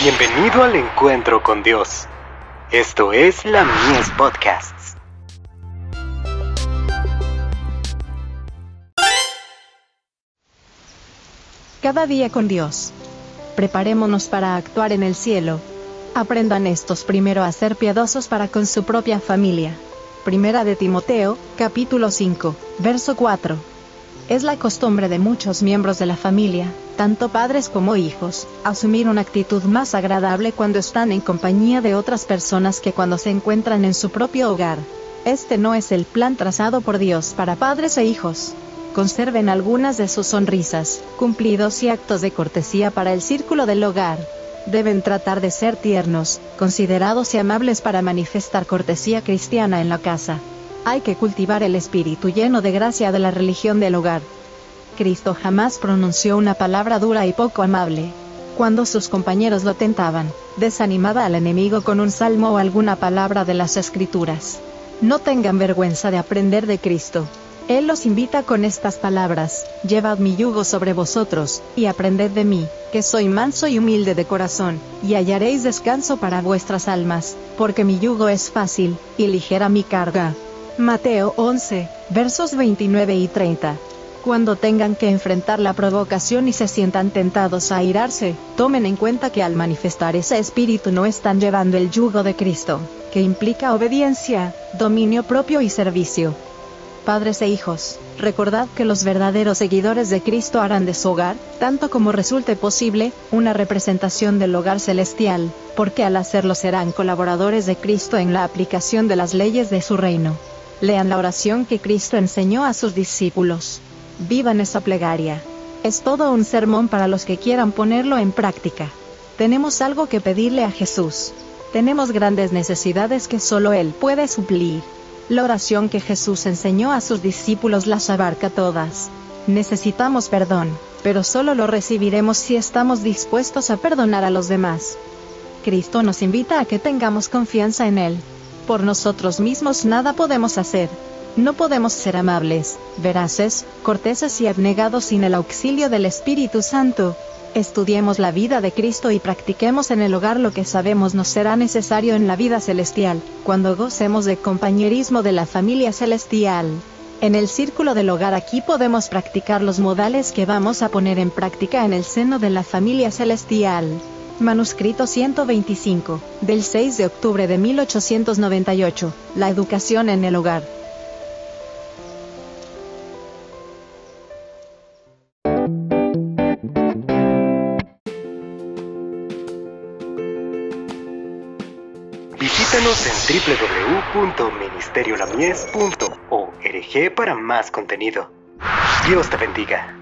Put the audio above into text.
Bienvenido al encuentro con Dios. Esto es la Mies Podcasts. Cada día con Dios. Preparémonos para actuar en el cielo. Aprendan estos primero a ser piadosos para con su propia familia. Primera de Timoteo, capítulo 5, verso 4. Es la costumbre de muchos miembros de la familia, tanto padres como hijos, asumir una actitud más agradable cuando están en compañía de otras personas que cuando se encuentran en su propio hogar. Este no es el plan trazado por Dios para padres e hijos. Conserven algunas de sus sonrisas, cumplidos y actos de cortesía para el círculo del hogar. Deben tratar de ser tiernos, considerados y amables para manifestar cortesía cristiana en la casa. Hay que cultivar el espíritu lleno de gracia de la religión del hogar. Cristo jamás pronunció una palabra dura y poco amable. Cuando sus compañeros lo tentaban, desanimaba al enemigo con un salmo o alguna palabra de las escrituras. No tengan vergüenza de aprender de Cristo. Él los invita con estas palabras, Llevad mi yugo sobre vosotros, y aprended de mí, que soy manso y humilde de corazón, y hallaréis descanso para vuestras almas, porque mi yugo es fácil, y ligera mi carga. Mateo 11, versos 29 y 30. Cuando tengan que enfrentar la provocación y se sientan tentados a airarse, tomen en cuenta que al manifestar ese espíritu no están llevando el yugo de Cristo, que implica obediencia, dominio propio y servicio. Padres e hijos, recordad que los verdaderos seguidores de Cristo harán de su hogar, tanto como resulte posible, una representación del hogar celestial, porque al hacerlo serán colaboradores de Cristo en la aplicación de las leyes de su reino. Lean la oración que Cristo enseñó a sus discípulos. Vivan esa plegaria. Es todo un sermón para los que quieran ponerlo en práctica. Tenemos algo que pedirle a Jesús. Tenemos grandes necesidades que solo Él puede suplir. La oración que Jesús enseñó a sus discípulos las abarca todas. Necesitamos perdón, pero solo lo recibiremos si estamos dispuestos a perdonar a los demás. Cristo nos invita a que tengamos confianza en Él por nosotros mismos nada podemos hacer. No podemos ser amables, veraces, corteses y abnegados sin el auxilio del Espíritu Santo. Estudiemos la vida de Cristo y practiquemos en el hogar lo que sabemos nos será necesario en la vida celestial, cuando gocemos de compañerismo de la familia celestial. En el círculo del hogar aquí podemos practicar los modales que vamos a poner en práctica en el seno de la familia celestial. Manuscrito 125, del 6 de octubre de 1898, La educación en el hogar. Visítanos en www.ministeriolamies.org para más contenido. Dios te bendiga.